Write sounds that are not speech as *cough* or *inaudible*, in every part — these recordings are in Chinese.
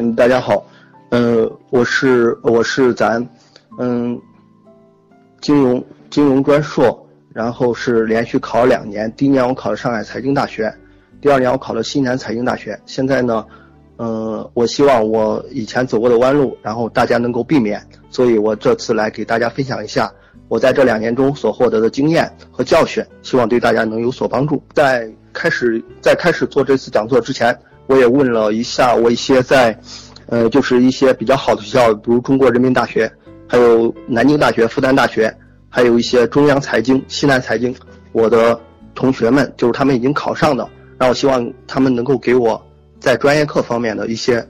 嗯，大家好，嗯，我是我是咱，嗯，金融金融专硕，然后是连续考了两年，第一年我考了上海财经大学，第二年我考了西南财经大学。现在呢，嗯，我希望我以前走过的弯路，然后大家能够避免，所以我这次来给大家分享一下我在这两年中所获得的经验和教训，希望对大家能有所帮助。在开始在开始做这次讲座之前。我也问了一下我一些在，呃，就是一些比较好的学校，比如中国人民大学，还有南京大学、复旦大学，还有一些中央财经、西南财经，我的同学们就是他们已经考上的，然后希望他们能够给我在专业课方面的一些，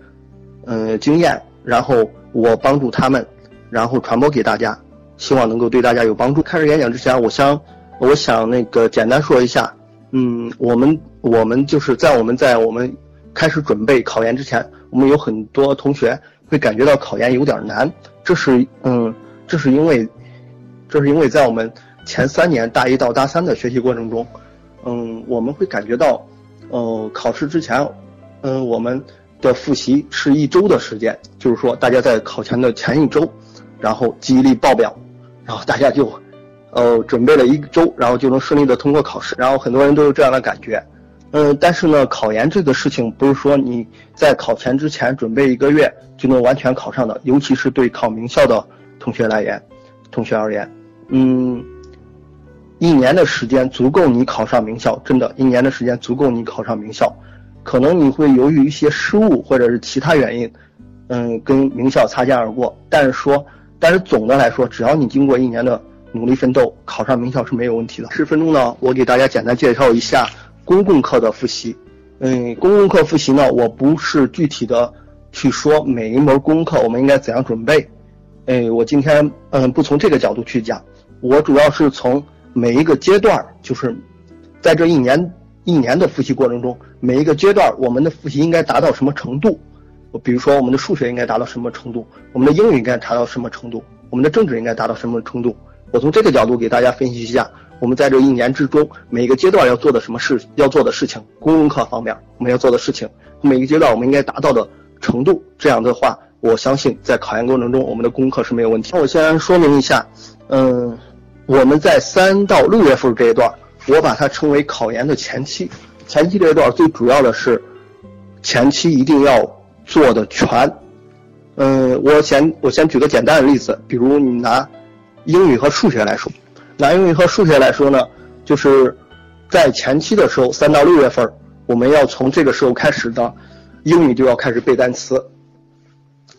嗯，经验，然后我帮助他们，然后传播给大家，希望能够对大家有帮助。开始演讲之前，我想，我想那个简单说一下，嗯，我们我们就是在我们在我们。开始准备考研之前，我们有很多同学会感觉到考研有点难。这是嗯，这是因为，这是因为在我们前三年大一到大三的学习过程中，嗯，我们会感觉到，呃，考试之前，嗯，我们的复习是一周的时间，就是说大家在考前的前一周，然后记忆力爆表，然后大家就，呃，准备了一周，然后就能顺利的通过考试。然后很多人都有这样的感觉。嗯，但是呢，考研这个事情不是说你在考前之前准备一个月就能完全考上的，尤其是对考名校的同学来言，同学而言，嗯，一年的时间足够你考上名校，真的，一年的时间足够你考上名校，可能你会由于一些失误或者是其他原因，嗯，跟名校擦肩而过，但是说，但是总的来说，只要你经过一年的努力奋斗，考上名校是没有问题的。十分钟呢，我给大家简单介绍一下。公共课的复习，嗯，公共课复习呢，我不是具体的去说每一门功课我们应该怎样准备，哎，我今天嗯不从这个角度去讲，我主要是从每一个阶段，就是在这一年一年的复习过程中，每一个阶段我们的复习应该达到什么程度，比如说我们的数学应该达到什么程度，我们的英语应该达到什么程度，我们的政治应该达到什么程度，我从这个角度给大家分析一下。我们在这一年之中，每个阶段要做的什么事，要做的事情，公共课方面我们要做的事情，每个阶段我们应该达到的程度，这样的话，我相信在考研过程中，我们的功课是没有问题。那我先说明一下，嗯，我们在三到六月份这一段，我把它称为考研的前期。前期这一段最主要的是，前期一定要做的全。嗯，我先我先举个简单的例子，比如你拿英语和数学来说。拿英语和数学来说呢，就是在前期的时候，三到六月份，我们要从这个时候开始的，英语就要开始背单词。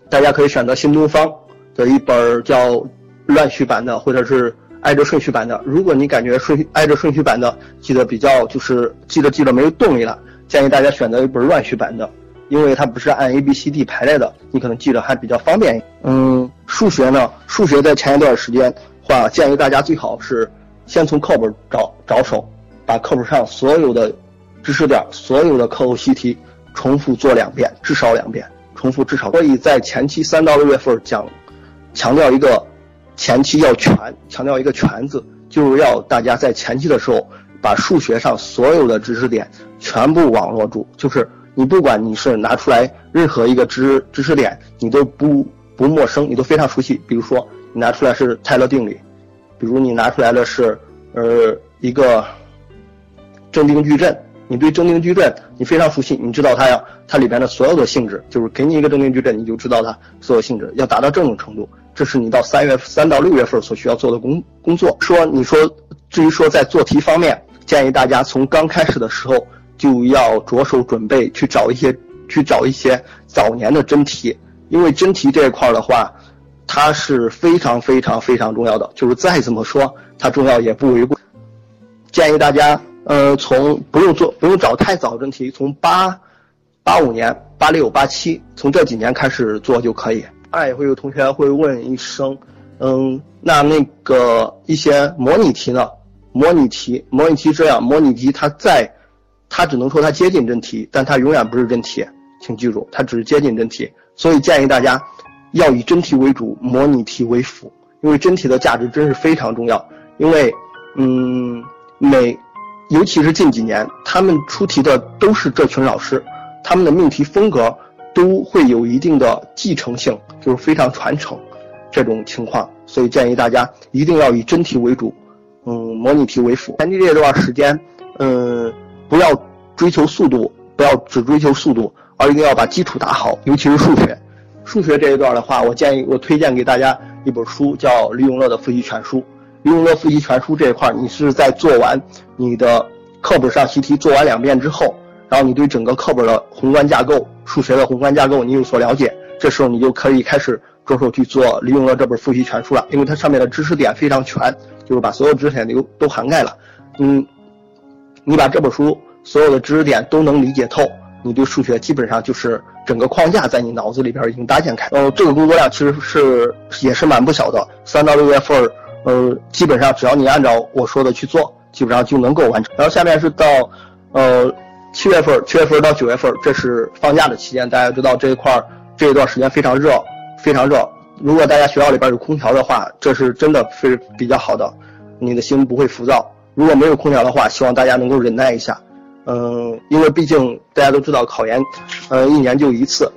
大家可以选择新东方的一本叫乱序版的，或者是挨着顺序版的。如果你感觉顺挨着顺序版的记得比较就是记得记得没有动力了，建议大家选择一本乱序版的，因为它不是按 A B C D 排列的，你可能记得还比较方便。嗯，数学呢，数学在前一段时间。啊建议大家最好是先从课本找着手，把课本上所有的知识点、所有的课后习题重复做两遍，至少两遍，重复至少。所以在前期三到六月份讲，强调一个前期要全，强调一个全字，就是要大家在前期的时候把数学上所有的知识点全部网络住，就是你不管你是拿出来任何一个知知识点，你都不不陌生，你都非常熟悉，比如说。你拿出来是泰勒定理，比如你拿出来的是，呃，一个正定矩阵，你对正定矩阵你非常熟悉，你知道它呀，它里边的所有的性质，就是给你一个正定矩阵，你就知道它所有性质，要达到这种程度，这是你到三月三到六月份所需要做的工工作。说你说，至于说在做题方面，建议大家从刚开始的时候就要着手准备去找一些去找一些早年的真题，因为真题这一块的话。它是非常非常非常重要的，就是再怎么说它重要也不为过。建议大家，呃，从不用做不用找太早真题，从八八五年、八六、八七，从这几年开始做就可以。当然也会有同学会问一声，嗯，那那个一些模拟题呢？模拟题，模拟题这样，模拟题它在，它只能说它接近真题，但它永远不是真题，请记住，它只是接近真题。所以建议大家。要以真题为主，模拟题为辅，因为真题的价值真是非常重要。因为，嗯，每，尤其是近几年，他们出题的都是这群老师，他们的命题风格都会有一定的继承性，就是非常传承这种情况，所以建议大家一定要以真题为主，嗯，模拟题为辅。前期这段时间，嗯，不要追求速度，不要只追求速度，而一定要把基础打好，尤其是数学。数学这一段的话，我建议我推荐给大家一本书，叫《李永乐的复习全书》。李永乐复习全书这一块，你是在做完你的课本上习题做完两遍之后。然后你对整个课本的宏观架构、数学的宏观架构你有所了解，这时候你就可以开始着手去做李永乐这本复习全书了，因为它上面的知识点非常全，就是把所有知识点都都涵盖了。嗯，你把这本书所有的知识点都能理解透，你对数学基本上就是整个框架在你脑子里边已经搭建开。呃，这个工作量其实是也是蛮不小的，三到六月份，呃，基本上只要你按照我说的去做，基本上就能够完成。然后下面是到，呃。七月份，七月份到九月份，这是放假的期间。大家知道这一块儿这一段时间非常热，非常热。如果大家学校里边有空调的话，这是真的非比较好的，你的心不会浮躁。如果没有空调的话，希望大家能够忍耐一下。嗯，因为毕竟大家都知道考研，呃，一年就一次，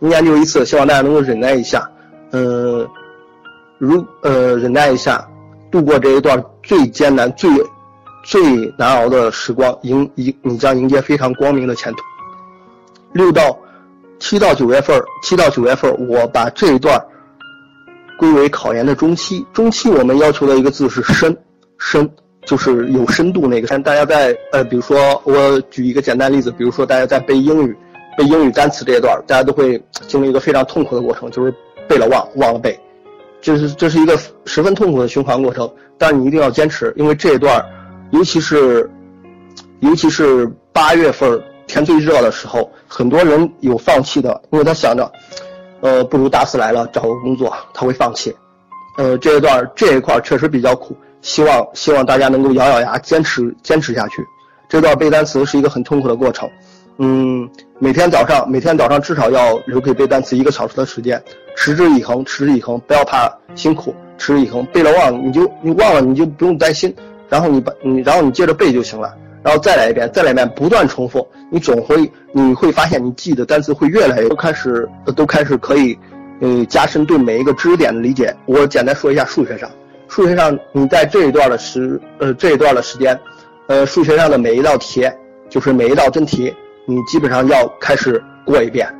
一年就一次，希望大家能够忍耐一下。嗯，如呃忍耐一下，度过这一段最艰难、最。最难熬的时光，迎迎你将迎接非常光明的前途。六到七到九月份，七到九月份，我把这一段归为考研的中期。中期我们要求的一个字是深，深就是有深度那个。但大家在呃，比如说我举一个简单例子，比如说大家在背英语，背英语单词这一段，大家都会经历一个非常痛苦的过程，就是背了忘，忘了背，这是这是一个十分痛苦的循环过程。但是你一定要坚持，因为这一段。尤其是，尤其是八月份天最热的时候，很多人有放弃的，因为他想着，呃，不如大四来了找个工作，他会放弃。呃，这一段这一块确实比较苦，希望希望大家能够咬咬牙坚持坚持下去。这段背单词是一个很痛苦的过程，嗯，每天早上每天早上至少要留给背单词一个小时的时间，持之以恒，持之以恒，不要怕辛苦，持之以恒，背了忘了你就你忘了你就不用担心。然后你把你，然后你接着背就行了，然后再来一遍，再来一遍，不断重复，你总会你会发现你记的单词会越来越都开始都开始可以，呃，加深对每一个知识点的理解。我简单说一下数学上，数学上你在这一段的时呃这一段的时间，呃，数学上的每一道题，就是每一道真题，你基本上要开始过一遍，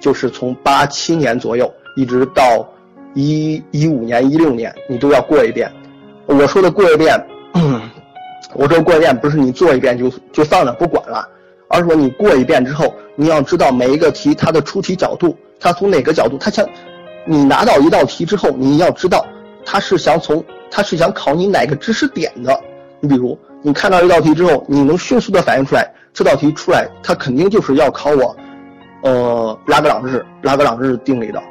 就是从八七年左右一直到一一五年一六年，你都要过一遍。我说的过一遍。嗯，*coughs* 我说过一遍不是你做一遍就就放了不管了，而是说你过一遍之后，你要知道每一个题它的出题角度，它从哪个角度，它想，你拿到一道题之后，你要知道它是想从它是想考你哪个知识点的。你比如你看到一道题之后，你能迅速的反应出来，这道题出来它肯定就是要考我，呃拉格朗日拉格朗日定理的。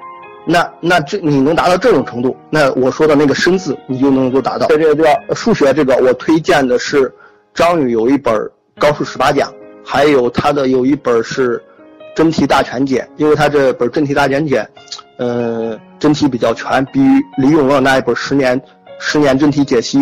那那这你能达到这种程度，那我说的那个生字你就能够达到。在这个地方，数学这个我推荐的是张宇有一本《高数十八讲》，还有他的有一本是《真题大全解》，因为他这本《真题大全解》，呃，真题比较全，比李永乐那一本《十年十年真题解析》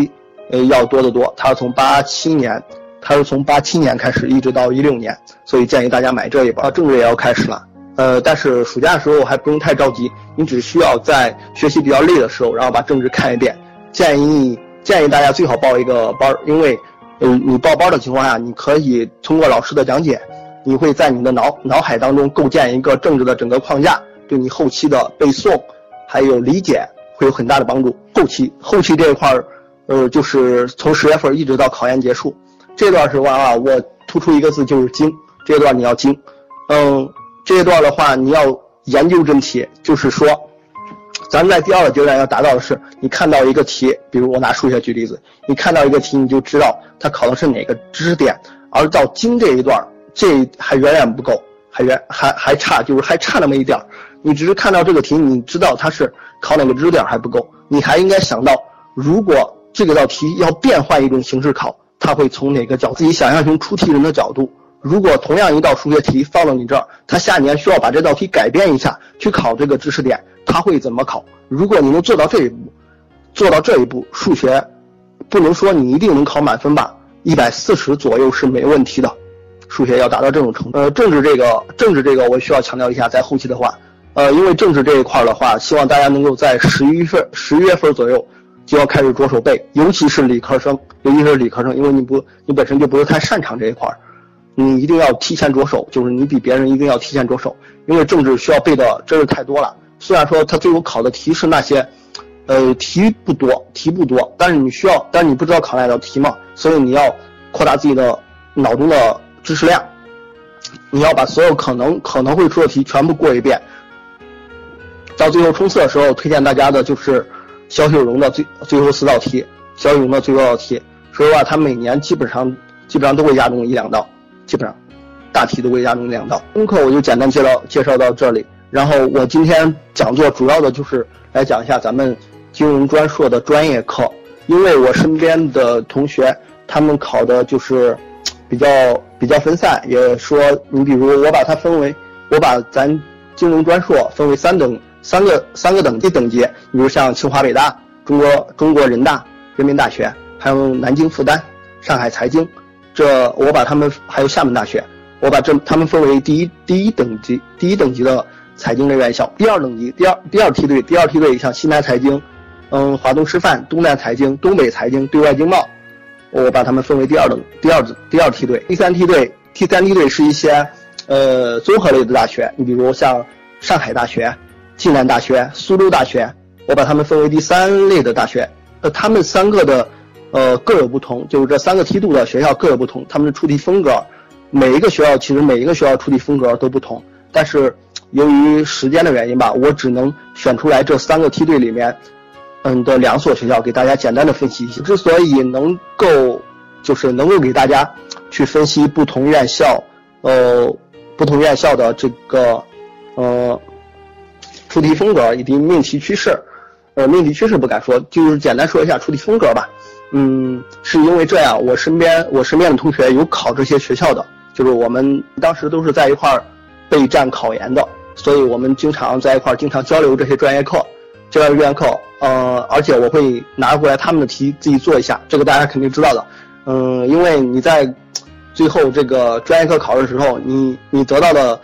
呃要多得多。他是从八七年，他是从八七年开始一直到一六年，所以建议大家买这一本。政治也要开始了。呃，但是暑假的时候还不用太着急，你只需要在学习比较累的时候，然后把政治看一遍。建议建议大家最好报一个班，因为，嗯，你报班的情况下，你可以通过老师的讲解，你会在你的脑脑海当中构建一个政治的整个框架，对你后期的背诵，还有理解会有很大的帮助。后期后期这一块儿，呃，就是从十月份一直到考研结束，这段时光啊，我突出一个字就是精，这段你要精，嗯。这一段的话，你要研究真题，就是说，咱们在第二个阶段要达到的是，你看到一个题，比如我拿数学举例子，你看到一个题，你就知道它考的是哪个知识点，而到精这一段，这还远远不够，还远还还差，就是还差那么一点儿你只是看到这个题，你知道它是考哪个知识点还不够，你还应该想到，如果这个道题要变换一种形式考，它会从哪个角自己想象成出题人的角度。如果同样一道数学题放到你这儿，他下年需要把这道题改变一下去考这个知识点，他会怎么考？如果你能做到这一步，做到这一步，数学不能说你一定能考满分吧，一百四十左右是没问题的，数学要达到这种程度。呃，政治这个政治这个我需要强调一下，在后期的话，呃，因为政治这一块的话，希望大家能够在十一份十一月份左右就要开始着手背，尤其是理科生，尤其是理科生，因为你不你本身就不是太擅长这一块儿，你一定要提前着手，就是你比别人一定要提前着手，因为政治需要背的真是太多了。虽然说它最后考的题是那些。呃，题不多，题不多，但是你需要，但是你不知道考哪道题嘛，所以你要扩大自己的脑中的知识量，你要把所有可能可能会出的题全部过一遍。到最后冲刺的时候，推荐大家的就是肖秀荣的最最后四道题，肖秀荣的最后道题。说实话，他每年基本上基本上都会压中一两道，基本上大题都会压中两道。功课我就简单介绍介绍到这里，然后我今天讲座主要的就是来讲一下咱们。金融专硕的专业课，因为我身边的同学他们考的就是比较比较分散，也说你比如我把它分为，我把咱金融专硕分为三等三个三个等级等级，比如像清华北大、中国中国人大、人民大学，还有南京复旦、上海财经，这我把他们还有厦门大学，我把这他们分为第一第一等级第一等级的财经类院校，第二等级第二第二梯队第二梯队像西南财经。嗯，华东师范、东南财经、东北财经、对外经贸，我把它们分为第二等、第二第二梯队。第三梯队，第三梯队是一些呃综合类的大学，你比如像上海大学、暨南大学、苏州大学，我把它们分为第三类的大学。呃，他们三个的呃各有不同，就是这三个梯度的学校各有不同，他们的出题风格，每一个学校其实每一个学校出题风格都不同。但是由于时间的原因吧，我只能选出来这三个梯队里面。嗯的两所学校给大家简单的分析一下。之所以能够，就是能够给大家去分析不同院校，呃，不同院校的这个，呃，出题风格以及命题趋势，呃，命题趋势不敢说，就是简单说一下出题风格吧。嗯，是因为这样，我身边我身边的同学有考这些学校的，就是我们当时都是在一块儿备战考研的，所以我们经常在一块儿经常交流这些专业课。这专业课，呃，而且我会拿过来他们的题自己做一下，这个大家肯定知道的，嗯，因为你在最后这个专业课考试的时候，你你得到的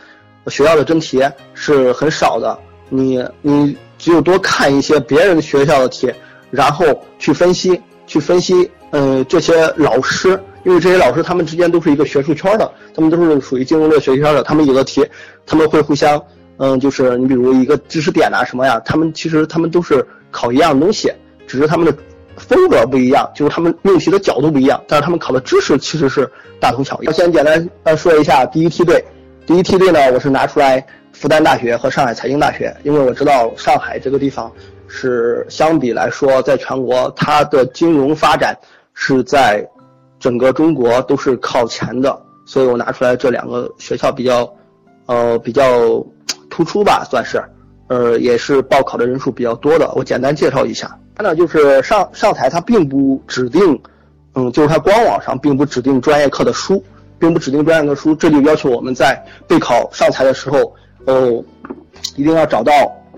学校的真题是很少的，你你只有多看一些别人学校的题，然后去分析去分析，嗯，这些老师，因为这些老师他们之间都是一个学术圈的，他们都是属于金融类学习圈的，他们有的题他们会互相。嗯，就是你比如一个知识点呐什么呀，他们其实他们都是考一样东西，只是他们的风格不一样，就是他们命题的角度不一样，但是他们考的知识其实是大同小异。我先简单呃说一下第一梯队，第一梯队呢，我是拿出来复旦大学和上海财经大学，因为我知道上海这个地方是相比来说，在全国它的金融发展是在整个中国都是靠前的，所以我拿出来这两个学校比较呃比较。突出吧，算是，呃，也是报考的人数比较多的。我简单介绍一下，它呢就是上上台，它并不指定，嗯，就是它官网上并不指定专业课的书，并不指定专业课书，这就要求我们在备考上台的时候，哦，一定要找到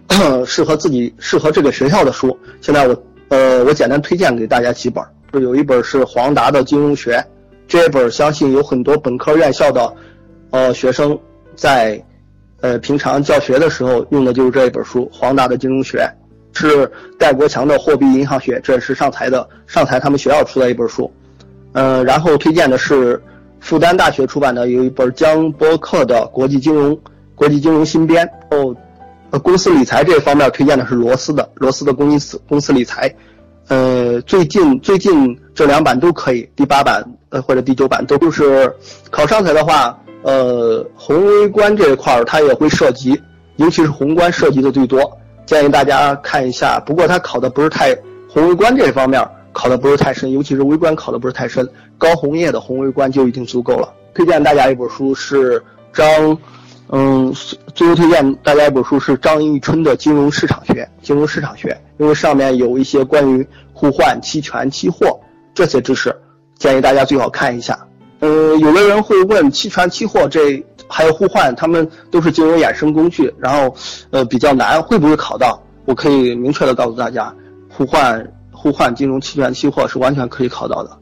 *clears throat* 适合自己、适合这个学校的书。现在我，呃，我简单推荐给大家几本，就有一本是黄达的《金融学》，这一本相信有很多本科院校的，呃，学生在。呃，平常教学的时候用的就是这一本书，黄达的金融学，是戴国强的货币银行学，这是上财的上财他们学校出的一本书。呃，然后推荐的是复旦大学出版的有一本江波克的国际金融国际金融新编。哦，呃，公司理财这方面推荐的是罗斯的罗斯的公司公司理财。呃，最近最近这两版都可以，第八版呃或者第九版都就是考上财的话。呃，宏微观这一块儿它也会涉及，尤其是宏观涉及的最多，建议大家看一下。不过它考的不是太宏微观这一方面考的不是太深，尤其是微观考的不是太深，高红叶的宏微观就已经足够了。推荐大家一本书是张，嗯，最后推荐大家一本书是张一春的《金融市场学》，金融市场学，因为上面有一些关于互换、期权、期货这些知识，建议大家最好看一下。呃，有的人会问期权、期货这还有互换，他们都是金融衍生工具，然后呃比较难，会不会考到？我可以明确的告诉大家，互换、互换金融期权、期货是完全可以考到的，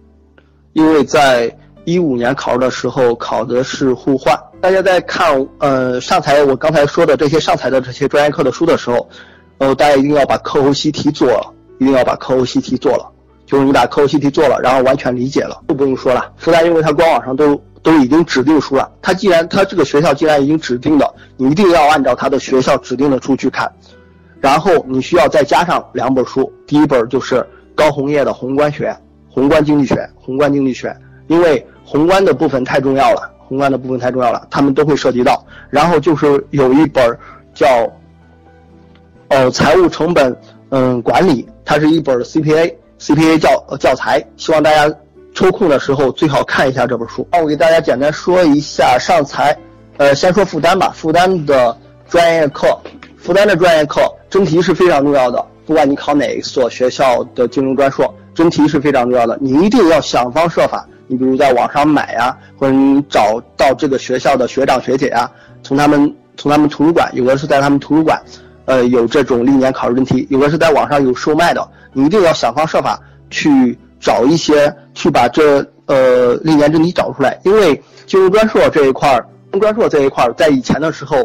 因为在一五年考试的时候考的是互换。大家在看呃上财我刚才说的这些上财的这些专业课的书的时候，呃，大家一定要把课后习题做了，一定要把课后习题做了。就是你把课后习题做了，然后完全理解了，就不用说了。复旦因为它官网上都都已经指定书了，它既然它这个学校既然已经指定的，你一定要按照它的学校指定的书去看。然后你需要再加上两本书，第一本就是高红叶的《宏观学》《宏观经济学》《宏观经济学》，因为宏观的部分太重要了，宏观的部分太重要了，他们都会涉及到。然后就是有一本叫呃财务成本嗯管理，它是一本 CPA。CPA 教教材，希望大家抽空的时候最好看一下这本书。那我给大家简单说一下上财，呃，先说复旦吧。复旦的专业课，复旦的专业课真题是非常重要的。不管你考哪一所学校的金融专硕，真题是非常重要的。你一定要想方设法，你比如在网上买呀，或者你找到这个学校的学长学姐呀，从他们从他们图书馆，有的是在他们图书馆，呃，有这种历年考试真题，有的是在网上有售卖的。你一定要想方设法去找一些，去把这呃历年真题找出来，因为金融专硕这一块儿，专硕这一块儿在以前的时候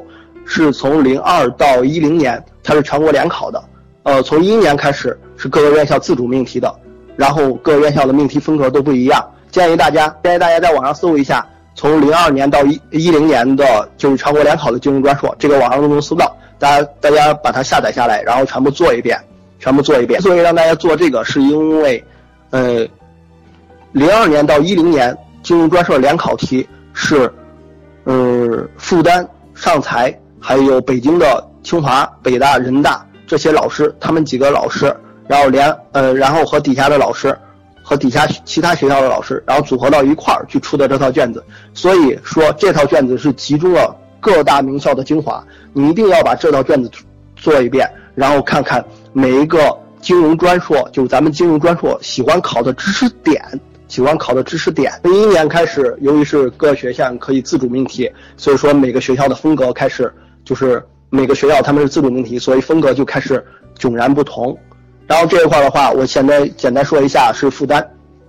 是从零二到一零年，它是全国联考的，呃，从一一年开始是各个院校自主命题的，然后各个院校的命题风格都不一样，建议大家建议大家在网上搜一下，从零二年到一一零年的就是全国联考的金融专硕，这个网上都能搜到，大家大家把它下载下来，然后全部做一遍。全部做一遍。所以让大家做这个，是因为，呃，零二年到一零年金融专设联考题是，呃，复旦、上财还有北京的清华、北大、人大这些老师，他们几个老师，然后连呃，然后和底下的老师，和底下其他学校的老师，然后组合到一块儿去出的这套卷子。所以说这套卷子是集中了各大名校的精华，你一定要把这套卷子做一遍，然后看看。每一个金融专硕，就咱们金融专硕喜欢考的知识点，喜欢考的知识点。从一年开始，由于是各学校可以自主命题，所以说每个学校的风格开始就是每个学校他们是自主命题，所以风格就开始迥然不同。然后这一块的话，我现在简单说一下是负担。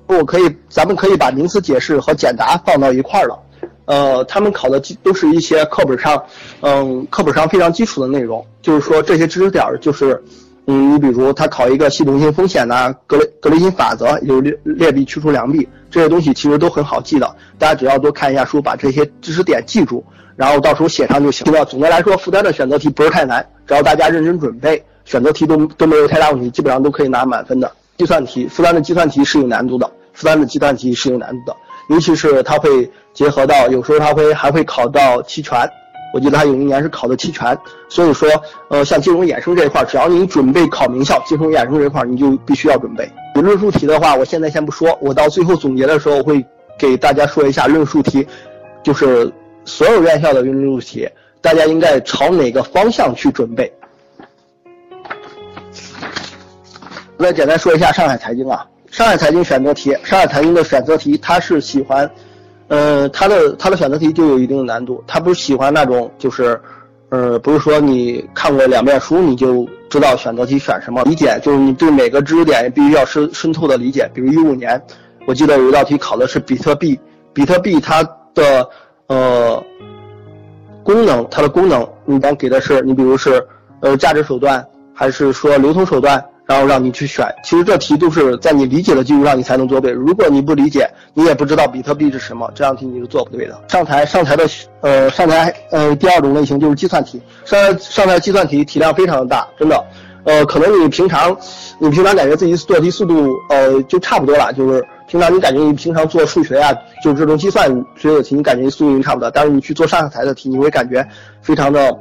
我可以，咱们可以把名词解释和简答放到一块儿了。呃，他们考的都是一些课本上，嗯，课本上非常基础的内容，就是说这些知识点就是。嗯，你比如他考一个系统性风险呐，格雷格雷金法则，有劣劣币驱除良币这些东西，其实都很好记的。大家只要多看一下书，把这些知识点记住，然后到时候写上就行了。总的来说，复旦的选择题不是太难，只要大家认真准备，选择题都都没有太大问题，基本上都可以拿满分的。计算题，复旦的计算题是有难度的，复旦的计算题是有难度的，尤其是它会结合到，有时候它会还会考到期权。我记得他有一年是考的期权，所以说，呃，像金融衍生这一块，只要你准备考名校，金融衍生这一块你就必须要准备。论述题的话，我现在先不说，我到最后总结的时候会给大家说一下论述题，就是所有院校的论述题，大家应该朝哪个方向去准备。再简单说一下上海财经啊，上海财经选择题，上海财经的选择题，它是喜欢。呃，他的他的选择题就有一定的难度，他不是喜欢那种就是，呃，不是说你看过两遍书你就知道选择题选什么，理解就是你对每个知识点必须要深深透的理解。比如一五年，我记得有一道题考的是比特币，比特币它的呃功能，它的功能，你刚给的是你比如是呃价值手段还是说流通手段？然后让你去选，其实这题都是在你理解的基础上你才能做对。如果你不理解，你也不知道比特币是什么，这道题你是做不对的。上台上台的呃上台呃第二种类型就是计算题，上上台计算题体量非常的大，真的，呃可能你平常你平常感觉自己做题速度呃就差不多了，就是平常你感觉你平常做数学呀，就是这种计算之类的题，你感觉速度差不多，但是你去做上下台的题，你会感觉非常的。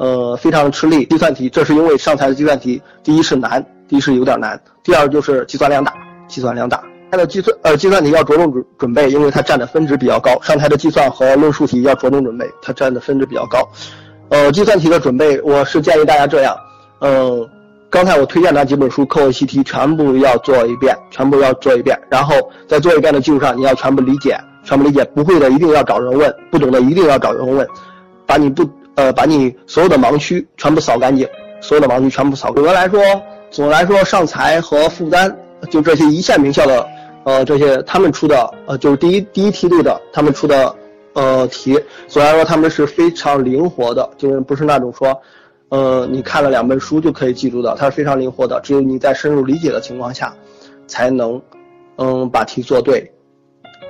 呃，非常吃力。计算题，这是因为上台的计算题，第一是难，第一是有点难，第二就是计算量大，计算量大。它的计算呃计算题要着重准准备，因为它占的分值比较高。上台的计算和论述题要着重准备，它占的分值比较高。呃，计算题的准备，我是建议大家这样，嗯，刚才我推荐那几本书课后习题全部要做一遍，全部要做一遍，然后在做一遍的基础上，你要全部理解，全部理解，不会的一定要找人问，不懂的一定要找人问，把你不。呃，把你所有的盲区全部扫干净，所有的盲区全部扫。总的来说，总的来说，上财和复旦就这些一线名校的，呃，这些他们出的呃，就是第一第一梯队的他们出的呃题，虽然说他们是非常灵活的，就是不是那种说，呃，你看了两本书就可以记住的，它是非常灵活的，只有你在深入理解的情况下，才能嗯把题做对。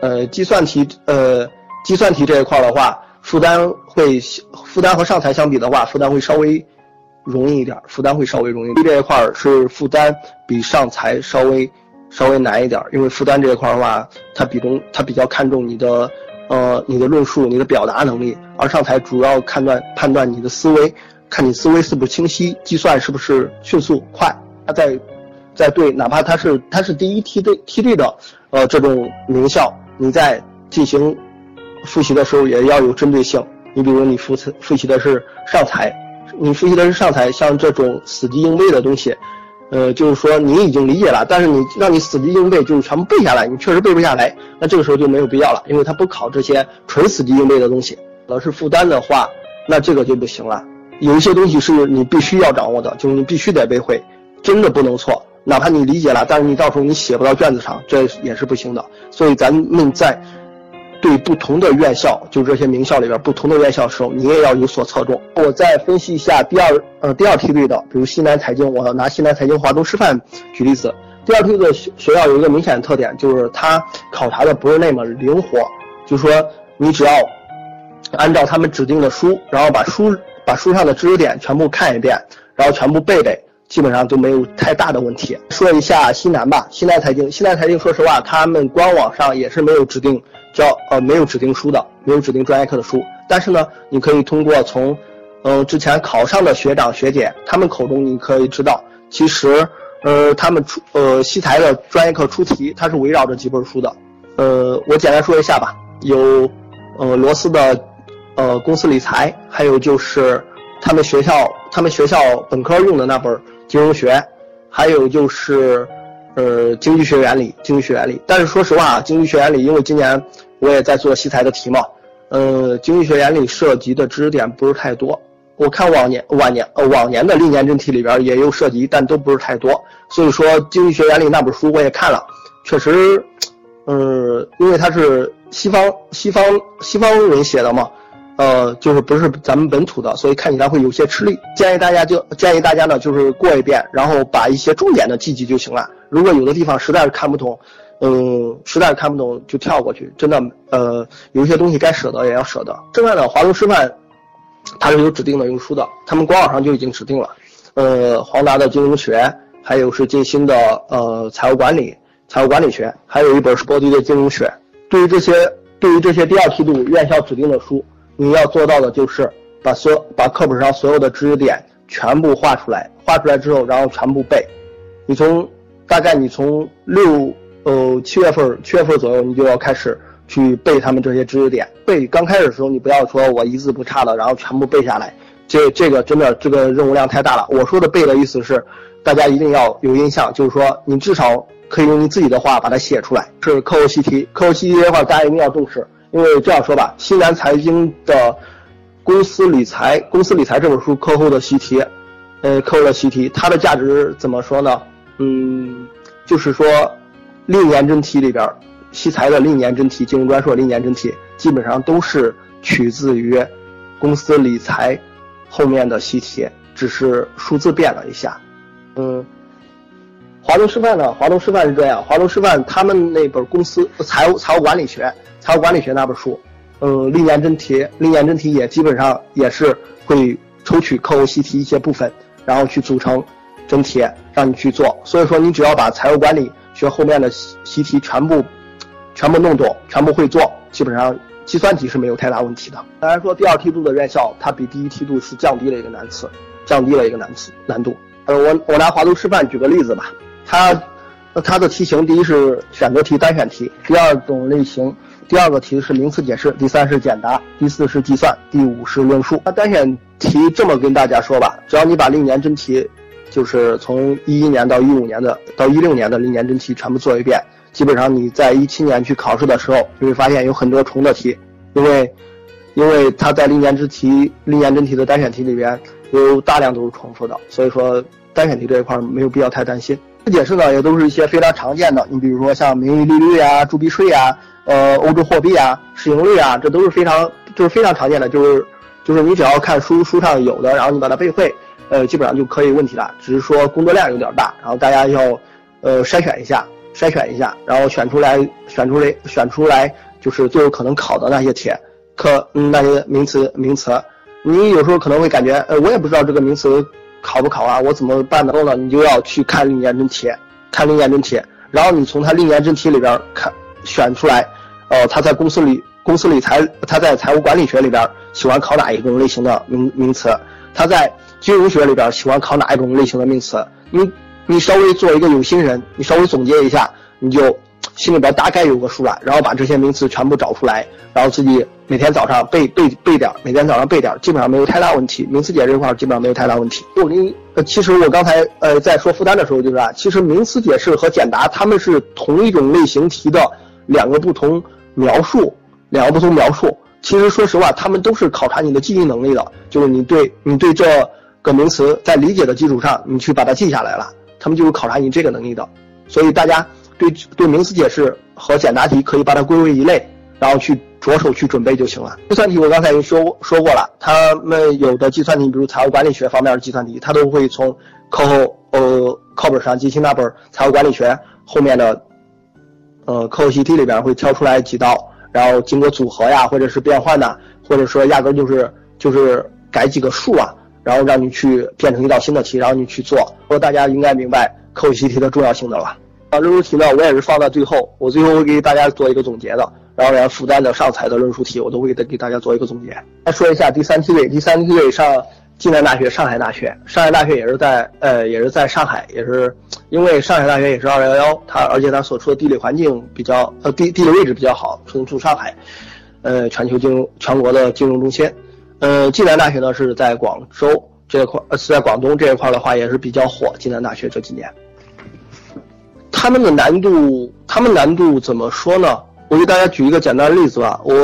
呃，计算题呃，计算题这一块的话，负担会负担和上财相比的话，负担会稍微容易一点，负担会稍微容易。这一块是负担比上财稍微。稍微难一点，因为负担这一块的话，它比重它比较看重你的，呃，你的论述、你的表达能力，而上台主要判断判断你的思维，看你思维是不是清晰，计算是不是迅速快。它在在对，哪怕它是它是第一梯队梯队的，呃，这种名校，你在进行复习的时候也要有针对性。你比如你复复习的是上财，你复习的是上财，像这种死记硬背的东西。呃，就是说你已经理解了，但是你让你死记硬背，就是全部背下来，你确实背不下来，那这个时候就没有必要了，因为他不考这些纯死记硬背的东西。老师负担的话，那这个就不行了。有一些东西是你必须要掌握的，就是你必须得背会，真的不能错。哪怕你理解了，但是你到时候你写不到卷子上，这也是不行的。所以咱们在。对不同的院校，就这些名校里边不同的院校时候，你也要有所侧重。我再分析一下第二呃第二梯队的，比如西南财经，我要拿西南财经华东师范举例子。第二梯队的学校有一个明显的特点，就是它考察的不是那么灵活，就是说你只要按照他们指定的书，然后把书把书上的知识点全部看一遍，然后全部背背，基本上都没有太大的问题。说一下西南吧，西南财经，西南财经说实话，他们官网上也是没有指定。叫呃没有指定书的，没有指定专业课的书，但是呢，你可以通过从，嗯之前考上的学长学姐他们口中，你可以知道，其实，呃他们出呃西财的专业课出题，它是围绕着几本书的，呃我简单说一下吧，有，呃罗斯的，呃公司理财，还有就是他们学校他们学校本科用的那本金融学，还有就是。呃，经济学原理，经济学原理。但是说实话啊，经济学原理，因为今年我也在做西财的题嘛，呃，经济学原理涉及的知识点不是太多。我看往年、往年、呃往年的历年真题里边也有涉及，但都不是太多。所以说，经济学原理那本书我也看了，确实，呃，因为它是西方、西方、西方人写的嘛。呃，就是不是咱们本土的，所以看起来会有些吃力。建议大家就建议大家呢，就是过一遍，然后把一些重点的记记就行了。如果有的地方实在是看不懂，嗯，实在看不懂就跳过去。真的，呃，有些东西该舍得也要舍得。另外呢，华东师范它是有指定的用书的，他们官网上就已经指定了。呃，黄达的金融学，还有是晋新的呃财务管理、财务管理学，还有一本是博迪的金融学。对于这些，对于这些第二梯度院校指定的书。你要做到的就是把所把课本上所有的知识点全部画出来，画出来之后，然后全部背。你从大概你从六呃七月份七月份左右，你就要开始去背他们这些知识点。背刚开始的时候，你不要说我一字不差的，然后全部背下来。这这个真的这个任务量太大了。我说的背的意思是，大家一定要有印象，就是说你至少可以用你自己的话把它写出来。是课后习题，课后习题的话，大家一定要重视。因为这样说吧，西南财经的公司理财，公司理财这本书课后的习题，呃，课后的习题，它的价值怎么说呢？嗯，就是说历年真题里边，西财的历年真题、金融专硕历年真题，基本上都是取自于公司理财后面的习题，只是数字变了一下。嗯，华东师范呢？华东师范是这样，华东师范他们那本公司财务财务管理学。财务管理学那本书，嗯，历年真题，历年真题也基本上也是会抽取课后习题一些部分，然后去组成真题让你去做。所以说，你只要把财务管理学后面的习题全部全部弄懂，全部会做，基本上计算题是没有太大问题的。当然说，第二梯度的院校它比第一梯度是降低了一个难次，降低了一个难次难度。呃，我我拿华东师范举个例子吧，它它的题型第一是选择题单选题，第二种类型。第二个题是名词解释，第三是简答，第四是计算，第五是论述。那单选题这么跟大家说吧，只要你把历年真题，就是从一一年到一五年的到一六年的历年真题全部做一遍，基本上你在一七年去考试的时候，你会发现有很多重的题，因为，因为它在历年之题、历年真题的单选题里边有大量都是重复的，所以说单选题这一块没有必要太担心。解释呢，也都是一些非常常见的。你比如说像名义利率啊、铸币税啊、呃欧洲货币啊、市盈率啊，这都是非常就是非常常见的。就是就是你只要看书书上有的，然后你把它背会，呃，基本上就可以问题了。只是说工作量有点大，然后大家要呃筛选一下，筛选一下，然后选出来选出来选出来就是最有可能考的那些题，可嗯那些名词名词。你有时候可能会感觉，呃，我也不知道这个名词考不考啊，我怎么办呢？呢，你就要去看历年真题，看历年真题，然后你从他历年真题里边看选出来，呃，他在公司里公司理财，他在财务管理学里边喜欢考哪一种类型的名名词，他在金融学里边喜欢考哪一种类型的名词，你你稍微做一个有心人，你稍微总结一下，你就心里边大概有个数了，然后把这些名词全部找出来，然后自己。每天早上背背背点每天早上背点基本上没有太大问题。名词解释这块基本上没有太大问题。我跟呃，其实我刚才呃在说负担的时候就是啊，其实名词解释和简答他们是同一种类型题的两个不同描述，两个不同描述。其实说实话，他们都是考察你的记忆能力的，就是你对你对这个名词在理解的基础上，你去把它记下来了，他们就是考察你这个能力的。所以大家对对名词解释和简答题可以把它归为一类，然后去。着手去准备就行了。计算题我刚才已经说说过了，他们有的计算题，比如财务管理学方面的计算题，他都会从课后呃课本上记清那本财务管理学后面的呃课后习题里边会挑出来几道，然后经过组合呀，或者是变换呐，或者说压根就是就是改几个数啊，然后让你去变成一道新的题，然后你去做。说大家应该明白课后习题的重要性的了。啊，论述题呢，我也是放在最后，我最后会给大家做一个总结的。然后连复旦的上财的论述题，我都会给给大家做一个总结。再说一下第三梯队，第三梯队上济南大学、上海大学。上海大学也是在呃，也是在上海，也是因为上海大学也是二幺幺，它而且它所处的地理环境比较呃地地理位置比较好，处处上海，呃，全球金融全国的金融中心。呃，济南大学呢是在广州这块，呃是在广东这一块的话也是比较火。济南大学这几年，他们的难度，他们难度怎么说呢？我给大家举一个简单的例子吧，我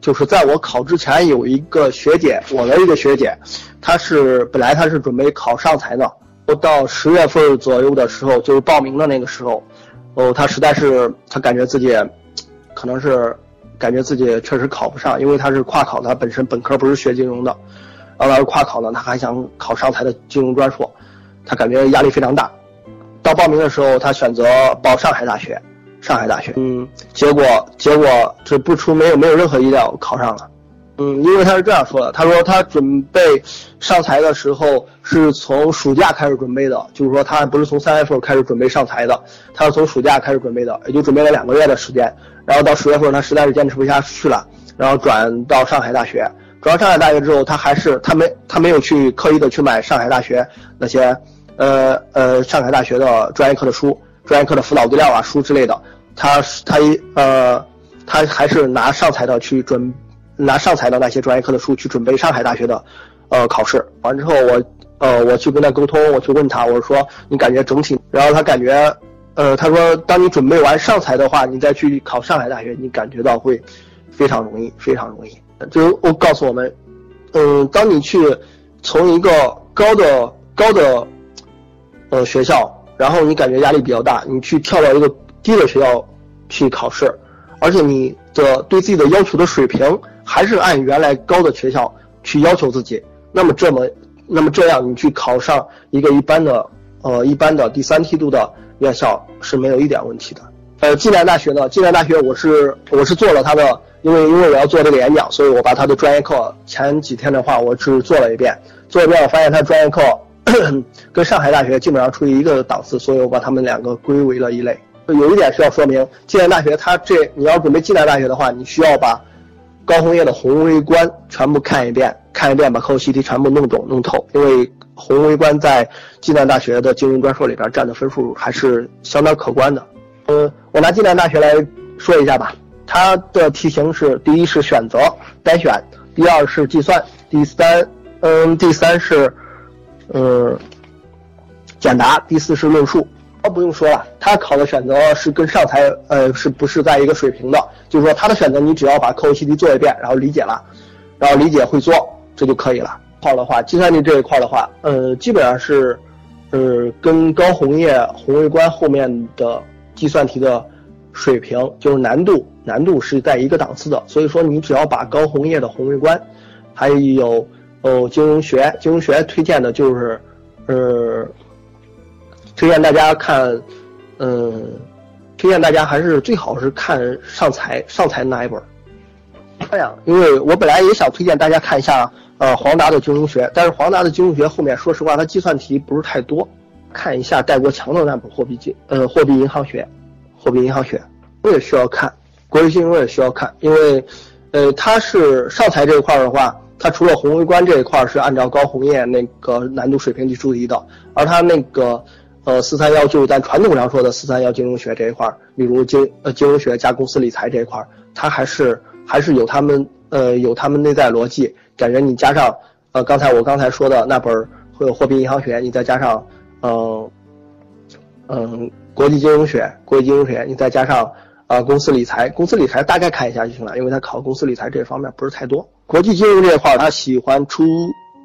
就是在我考之前有一个学姐，我的一个学姐，她是本来她是准备考上财的，到十月份左右的时候，就是报名的那个时候，哦，她实在是她感觉自己，可能是感觉自己确实考不上，因为她是跨考，她本身本科不是学金融的，然后她跨考呢，她还想考上财的金融专硕，她感觉压力非常大，到报名的时候，他选择报上海大学。上海大学，嗯，结果结果这不出没有没有任何意料考上了，嗯，因为他是这样说的，他说他准备上财的时候是从暑假开始准备的，就是说他不是从三月份开始准备上财的，他是从暑假开始准备的，也就准备了两个月的时间，然后到十月份他实在是坚持不下去了，然后转到上海大学，转到上海大学之后，他还是他没他没有去刻意的去买上海大学那些，呃呃上海大学的专业课的书。专业课的辅导资料啊、书之类的，他他一呃，他还是拿上财的去准，拿上财的那些专业课的书去准备上海大学的，呃，考试。完之后我呃我去跟他沟通，我去问他，我说你感觉整体，然后他感觉，呃，他说当你准备完上财的话，你再去考上海大学，你感觉到会非常容易，非常容易。就我告诉我们，嗯，当你去从一个高的高的呃学校。然后你感觉压力比较大，你去跳到一个低的学校去考试，而且你的对自己的要求的水平还是按原来高的学校去要求自己，那么这么，那么这样你去考上一个一般的，呃，一般的第三梯度的院校是没有一点问题的。呃，暨南大学呢，暨南大学我是我是做了他的，因为因为我要做这个演讲，所以我把他的专业课前几天的话我是做了一遍，做一遍我发现他专业课。*clears throat* 跟上海大学基本上处于一个档次，所以我把他们两个归为了一类。有一点需要说明，暨南大学它这你要准备暨南大学的话，你需要把高红叶的宏微观全部看一遍，看一遍把课后习题全部弄懂弄透。因为宏微观在暨南大学的金融专硕里边占的分数还是相当可观的。嗯，我拿暨南大学来说一下吧，它的题型是：第一是选择单选，第二是计算，第三，嗯，第三是。呃，简答第四是论述，哦不用说了，他考的选择是跟上财呃是不是在一个水平的？就是说他的选择你只要把课后习题做一遍，然后理解了，然后理解会做这就可以了。好的话，计算题这一块的话，呃基本上是，呃，跟高红叶宏微观后面的计算题的水平，就是难度难度是在一个档次的。所以说，你只要把高红叶的宏微观，还有哦金融学，金融学推荐的就是，呃，推荐大家看，嗯，推荐大家还是最好是看上财上财那一本。这样，因为我本来也想推荐大家看一下。呃，黄达的金融学，但是黄达的金融学后面，说实话，它计算题不是太多。看一下戴国强的那本货币金，呃，货币银行学，货币银行学，我也需要看。国际金融也需要看，因为，呃，它是上财这一块的话，它除了宏微观这一块是按照高红叶那个难度水平去出题的，而它那个，呃，四三幺就是咱传统上说的四三幺金融学这一块，比如金呃金融学加公司理财这一块，它还是还是有他们呃有他们内在逻辑。感觉你加上，呃，刚才我刚才说的那本会有货币银行学，你再加上，嗯，嗯，国际金融学，国际金融学，你再加上，啊，公司理财，公司理财大概看一下就行了，因为他考公司理财这方面不是太多。国际金融这一块，他喜欢出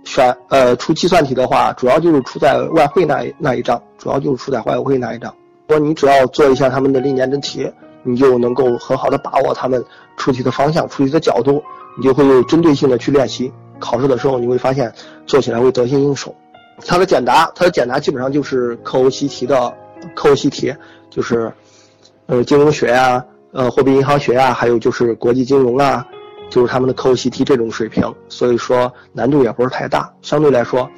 选，呃，出计算题的话，主要就是出在外汇那那一章，主要就是出在外汇那一章。说你只要做一下他们的历年真题，你就能够很好的把握他们出题的方向、出题的角度。你就会有针对性的去练习，考试的时候你会发现做起来会得心应手。它的简答，它的简答基本上就是课后习题的课后习题，就是，呃，金融学啊，呃，货币银行学啊，还有就是国际金融啊，就是他们的课后习题这种水平，所以说难度也不是太大。相对来说，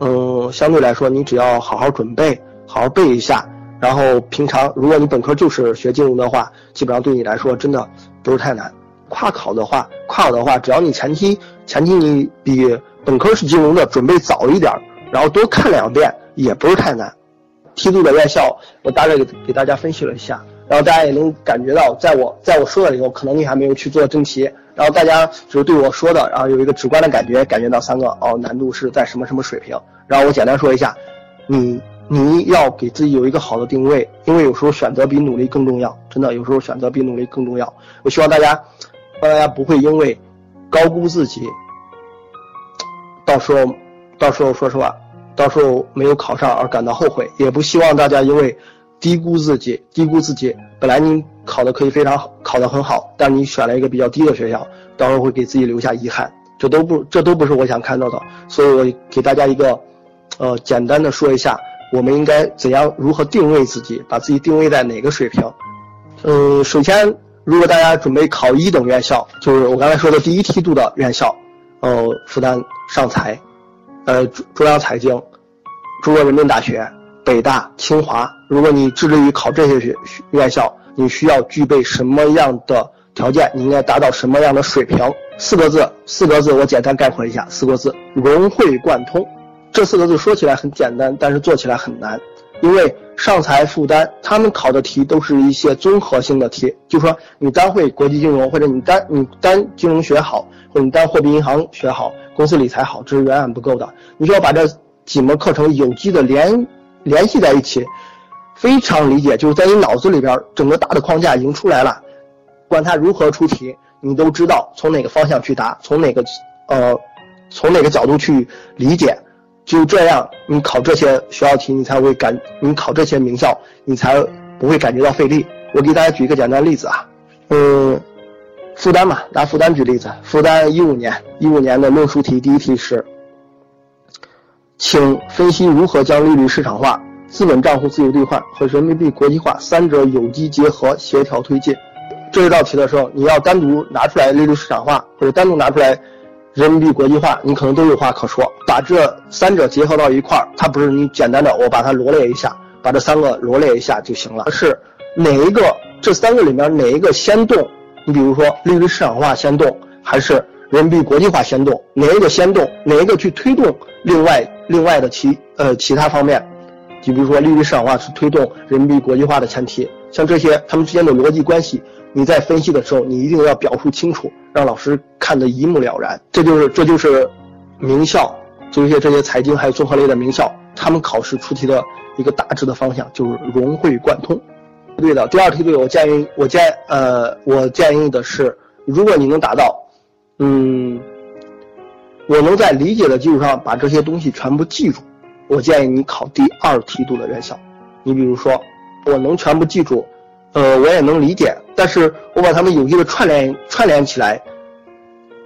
嗯，相对来说你只要好好准备，好好背一下，然后平常如果你本科就是学金融的话，基本上对你来说真的不是太难。跨考的话，跨考的话，只要你前期前期你比本科是金融的准备早一点，然后多看两遍，也不是太难。梯度的院校，我大概给给大家分析了一下，然后大家也能感觉到，在我在我说的里头，可能你还没有去做真题，然后大家就是对我说的，然后有一个直观的感觉，感觉到三个哦难度是在什么什么水平。然后我简单说一下，你你要给自己有一个好的定位，因为有时候选择比努力更重要，真的有时候选择比努力更重要。我希望大家。大家不会因为高估自己，到时候，到时候说实话，到时候没有考上而感到后悔，也不希望大家因为低估自己，低估自己，本来你考的可以非常好，考得很好，但你选了一个比较低的学校，到时候会给自己留下遗憾，这都不，这都不是我想看到的。所以我给大家一个，呃，简单的说一下，我们应该怎样如何定位自己，把自己定位在哪个水平？嗯，首先。如果大家准备考一等院校，就是我刚才说的第一梯度的院校，呃，复旦上财，呃，中央财经，中国人民大学，北大、清华。如果你致力于考这些学院校，你需要具备什么样的条件？你应该达到什么样的水平？四个字，四个字，我简单概括一下，四个字：融会贯通。这四个字说起来很简单，但是做起来很难，因为。上财复旦，他们考的题都是一些综合性的题，就说你单会国际金融，或者你单你单金融学好，或者你单货币银行学好，公司理财好，这是远远不够的。你需要把这几门课程有机的连联系在一起，非常理解，就是在你脑子里边整个大的框架已经出来了，管它如何出题，你都知道从哪个方向去答，从哪个呃从哪个角度去理解。就这样，你考这些学校题，你才会感；你考这些名校，你才不会感觉到费力。我给大家举一个简单例子啊，嗯，复旦嘛，拿复旦举例子。复旦一五年，一五年的论述题第一题是，请分析如何将利率市场化、资本账户自由兑换和人民币国际化三者有机结合、协调推进。这一道题的时候，你要单独拿出来利率市场化，或者单独拿出来。人民币国际化，你可能都有话可说。把这三者结合到一块儿，它不是你简单的我把它罗列一下，把这三个罗列一下就行了。是哪一个？这三个里面哪一个先动？你比如说利率市场化先动，还是人民币国际化先动？哪一个先动？哪一个去推动另外另外的其呃其他方面？就比如说利率市场化是推动人民币国际化的前提，像这些他们之间的逻辑关系。你在分析的时候，你一定要表述清楚，让老师看得一目了然。这就是这就是名校，就一些这些财经还有综合类的名校，他们考试出题的一个大致的方向就是融会贯通。对的，第二梯队我建议我建呃我建议的是，如果你能达到，嗯，我能在理解的基础上把这些东西全部记住，我建议你考第二梯度的院校。你比如说，我能全部记住，呃，我也能理解，但是我把它们有机的串联串联起来，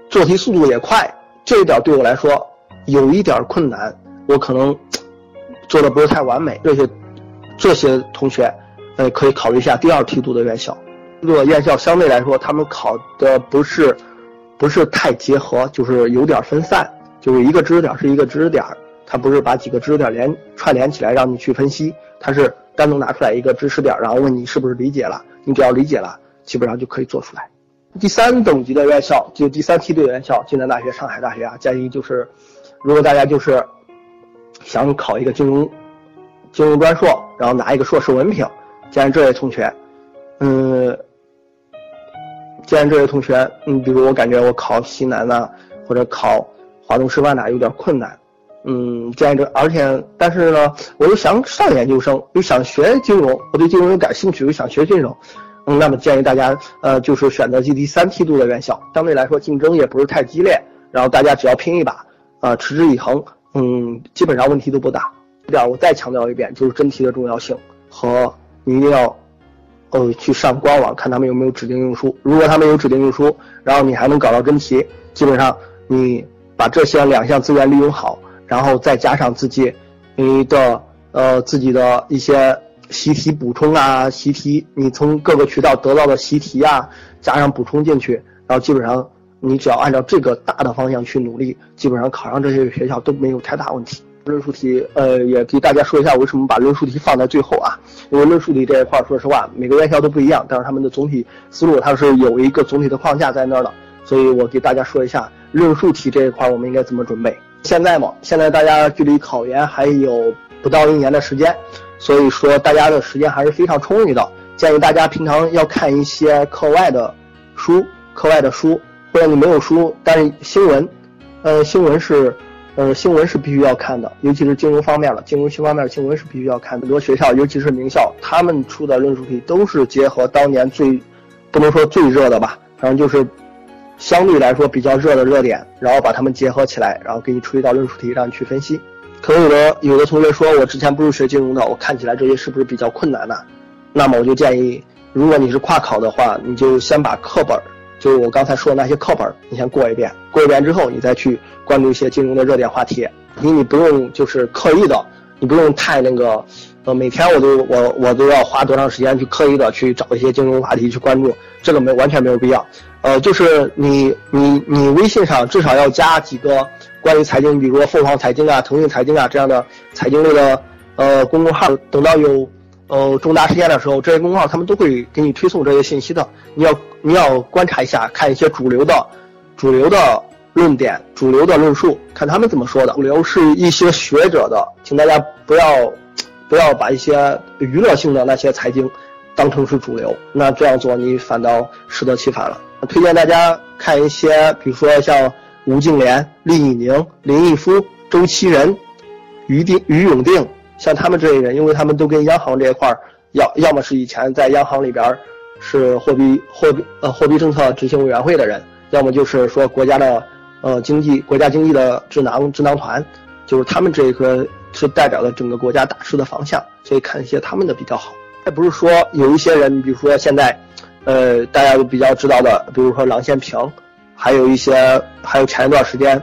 做题速度也快，这一点对我来说有一点困难，我可能做的不是太完美。这些这些同学，呃，可以考虑一下第二梯度的院校。这个院校相对来说，他们考的不是不是太结合，就是有点分散，就是一个知识点是一个知识点。它不是把几个知识点连串联起来让你去分析，它是单独拿出来一个知识点，然后问你是不是理解了，你只要理解了，基本上就可以做出来。第三等级的院校，就第三梯队院校，暨南大学、上海大学啊，建议就是，如果大家就是想考一个金融金融专硕，然后拿一个硕士文凭，建议这位同学，嗯，既然这位同学，嗯，比如我感觉我考西南呐，或者考华东师范呐有点困难。嗯，建议这，而且，但是呢，我又想上研究生，又想学金融，我对金融又感兴趣，又想学金融，嗯，那么建议大家，呃，就是选择第三梯度的院校，相对来说竞争也不是太激烈，然后大家只要拼一把，啊，持之以恒，嗯，基本上问题都不大。这点我再强调一遍，就是真题的重要性和你一定要，呃，去上官网看他们有没有指定用书，如果他们有指定用书，然后你还能搞到真题，基本上你把这些两项资源利用好。然后再加上自己，你的呃自己的一些习题补充啊，习题你从各个渠道得到的习题啊，加上补充进去，然后基本上你只要按照这个大的方向去努力，基本上考上这些学校都没有太大问题。论述题，呃，也给大家说一下为什么把论述题放在最后啊？因为论述题这一块，说实话，每个院校都不一样，但是他们的总体思路它是有一个总体的框架在那儿的，所以我给大家说一下论述题这一块我们应该怎么准备。现在嘛，现在大家距离考研还有不到一年的时间，所以说大家的时间还是非常充裕的。建议大家平常要看一些课外的书，课外的书，或者你没有书，但是新闻，呃，新闻是，呃，新闻是必须要看的，尤其是金融方面的，金融新方面新闻是必须要看。很多学校，尤其是名校，他们出的论述题都是结合当年最，不能说最热的吧，反正就是。相对来说比较热的热点，然后把它们结合起来，然后给你出一道论述题让你去分析。可能有的有的同学说，我之前不是学金融的，我看起来这些是不是比较困难呢？那么我就建议，如果你是跨考的话，你就先把课本，就是我刚才说的那些课本，你先过一遍。过一遍之后，你再去关注一些金融的热点话题。你你不用就是刻意的，你不用太那个，呃，每天我都我我都要花多长时间去刻意的去找一些金融话题去关注，这个没完全没有必要。呃，就是你你你微信上至少要加几个关于财经，比如说凤凰财经啊、腾讯财经啊这样的财经类的呃公众号。等到有呃重大事件的时候，这些公众号他们都会给你推送这些信息的。你要你要观察一下，看一些主流的、主流的论点、主流的论述，看他们怎么说的。主流是一些学者的，请大家不要不要把一些娱乐性的那些财经当成是主流，那这样做你反倒适得其反了。推荐大家看一些，比如说像吴敬琏、厉以宁、林毅夫、周其仁、于定、于永定，像他们这些人，因为他们都跟央行这一块儿，要要么是以前在央行里边是货币货币呃货币政策执行委员会的人，要么就是说国家的呃经济国家经济的智囊智囊团，就是他们这一个是代表了整个国家大势的方向，所以看一些他们的比较好。也不是说有一些人，比如说现在。呃，大家都比较知道的，比如说郎咸平，还有一些，还有前一段时间，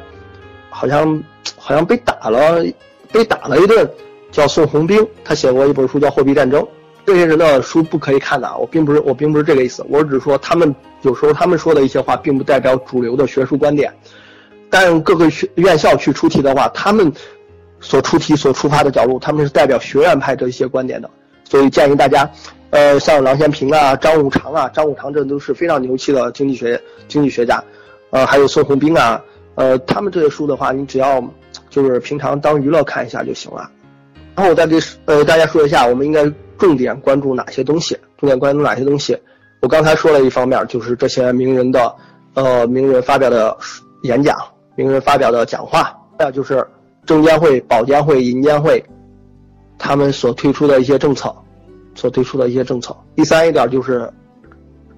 好像好像被打了，被打了一顿，叫宋鸿兵，他写过一本书叫《货币战争》。这些人的书不可以看的，我并不是我并不是这个意思，我只是说他们有时候他们说的一些话，并不代表主流的学术观点。但各个学院校去出题的话，他们所出题所出发的角度，他们是代表学院派的一些观点的，所以建议大家。呃，像郎咸平啊、张五常啊，张五常这都是非常牛气的经济学经济学家，呃，还有宋鸿兵啊，呃，他们这些书的话，你只要就是平常当娱乐看一下就行了。然后我再给呃大家说一下，我们应该重点关注哪些东西？重点关注哪些东西？我刚才说了一方面，就是这些名人的呃名人发表的演讲、名人发表的讲话，还有就是证监会、保监会、银监会他们所推出的一些政策。所推出的一些政策。第三一点就是，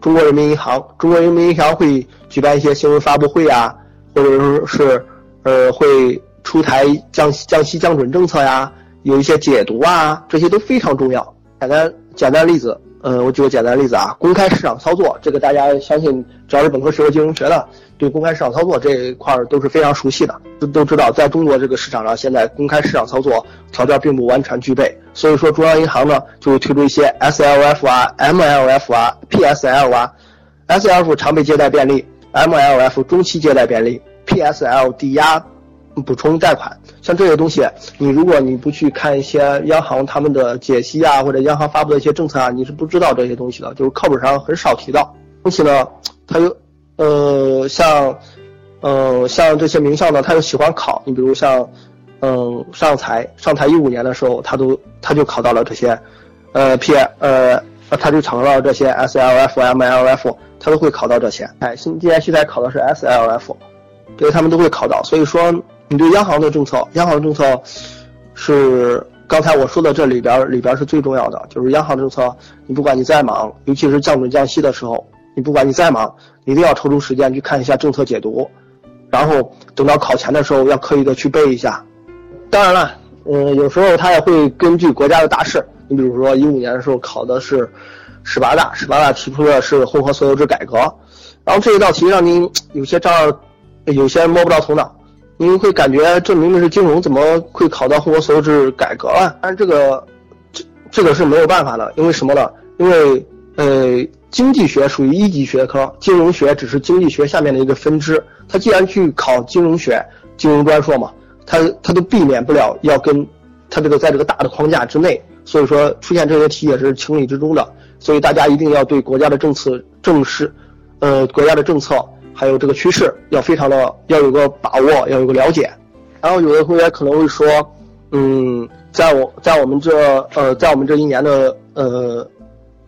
中国人民银行，中国人民银行会举办一些新闻发布会啊，或者说是，呃，会出台降降息降准政策呀，有一些解读啊，这些都非常重要。简单简单例子。呃，我举个简单例子啊，公开市场操作，这个大家相信只要是本科学过金融学的，对公开市场操作这一块都是非常熟悉的，都都知道，在中国这个市场上，现在公开市场操作条件并不完全具备，所以说中央银行呢就会推出一些 SLF 啊、MLF 啊、PSL 啊，SLF 常备借贷便利，MLF 中期借贷便利，PSL 抵押。补充贷款，像这些东西，你如果你不去看一些央行他们的解析啊，或者央行发布的一些政策啊，你是不知道这些东西的，就是课本上很少提到。东西呢，*tsk* 它又，呃，像，呃，像这些名校呢，他又喜欢考。你比如像，嗯，上财，上财一五年的时候，他都他就考到了这些，呃，P，呃，他就考到了这些 SLF、MLF，他都会考到这些。哎，新今年西财考的是 SLF，对他们都会考到，所以说。你对央行的政策，央行政策是刚才我说的这里边里边是最重要的，就是央行政策，你不管你再忙，尤其是降准降息的时候，你不管你再忙，一定要抽出时间去看一下政策解读，然后等到考前的时候要刻意的去背一下。当然了，嗯，有时候他也会根据国家的大势，你比如说一五年的时候考的是十八大，十八大提出的是混合所有制改革，然后这一道题让您有些丈，有些摸不着头脑。您会感觉这明明是金融，怎么会考到混合所有制改革了？但是这个，这这个是没有办法的，因为什么呢？因为呃，经济学属于一级学科，金融学只是经济学下面的一个分支。它既然去考金融学、金融专硕嘛，它它都避免不了。要跟它这个在这个大的框架之内，所以说出现这些题也是情理之中的。所以大家一定要对国家的政策、正视，呃，国家的政策。还有这个趋势要非常的要有个把握，要有个了解。然后有的同学可能会说，嗯，在我在我们这呃在我们这一年的呃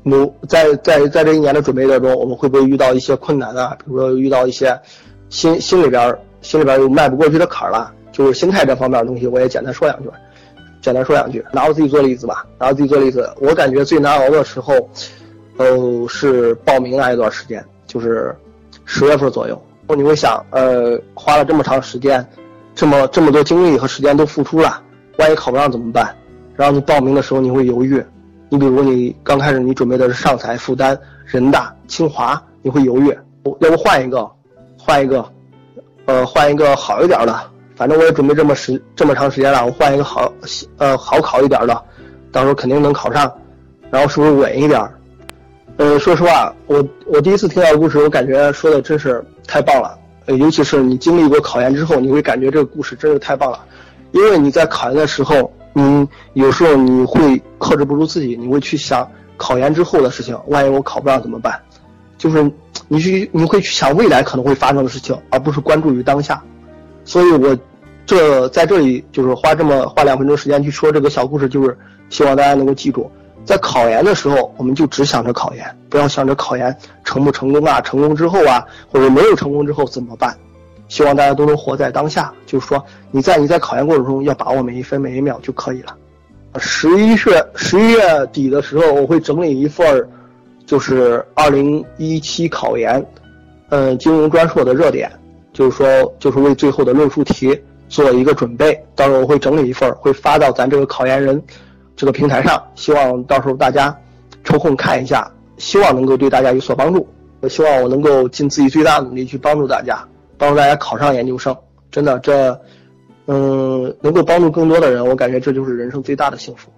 努在在在这一年的准备当中，我们会不会遇到一些困难啊？比如说遇到一些心心里边心里边有迈不过去的坎儿了，就是心态这方面的东西，我也简单说两句，简单说两句。拿我自己做例子吧，拿我自己做例子，我感觉最难熬的时候，呃，是报名那一段时间，就是。十月份左右，你会想，呃，花了这么长时间，这么这么多精力和时间都付出了，万一考不上怎么办？然后你报名的时候你会犹豫，你比如你刚开始你准备的是上财、复旦、人大、清华，你会犹豫，要不换一个，换一个，呃，换一个好一点的，反正我也准备这么时这么长时间了，我换一个好，呃，好考一点的，到时候肯定能考上，然后是不是稳一点？呃，说实话，我我第一次听到故事，我感觉说的真是太棒了。呃，尤其是你经历过考研之后，你会感觉这个故事真是太棒了。因为你在考研的时候，你有时候你会克制不住自己，你会去想考研之后的事情，万一我考不上怎么办？就是你去你会去想未来可能会发生的事情，而不是关注于当下。所以我这在这里就是花这么花两分钟时间去说这个小故事，就是希望大家能够记住。在考研的时候，我们就只想着考研，不要想着考研成不成功啊，成功之后啊，或者没有成功之后怎么办？希望大家都能活在当下，就是说你在你在考研过程中要把握每一分每一秒就可以了。十一月十一月底的时候，我会整理一份就是二零一七考研，嗯，金融专硕的热点，就是说就是为最后的论述题做一个准备。到时候我会整理一份，会发到咱这个考研人。这个平台上，希望到时候大家抽空看一下，希望能够对大家有所帮助。我希望我能够尽自己最大的努力去帮助大家，帮助大家考上研究生。真的，这，嗯，能够帮助更多的人，我感觉这就是人生最大的幸福。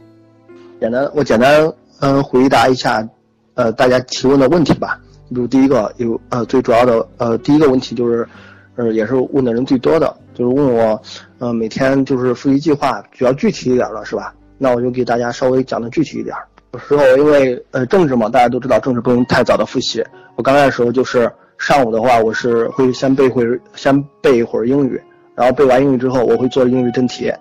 简单，我简单嗯回答一下，呃，大家提问的问题吧。比如第一个有呃最主要的呃第一个问题就是，呃也是问的人最多的，就是问我，呃每天就是复习计划，比较具体一点了，是吧？那我就给大家稍微讲的具体一点。有时候因为呃政治嘛，大家都知道政治不能太早的复习。我刚来的时候就是上午的话，我是会先背会先背一会儿英语，然后背完英语之后，我会做英语真题。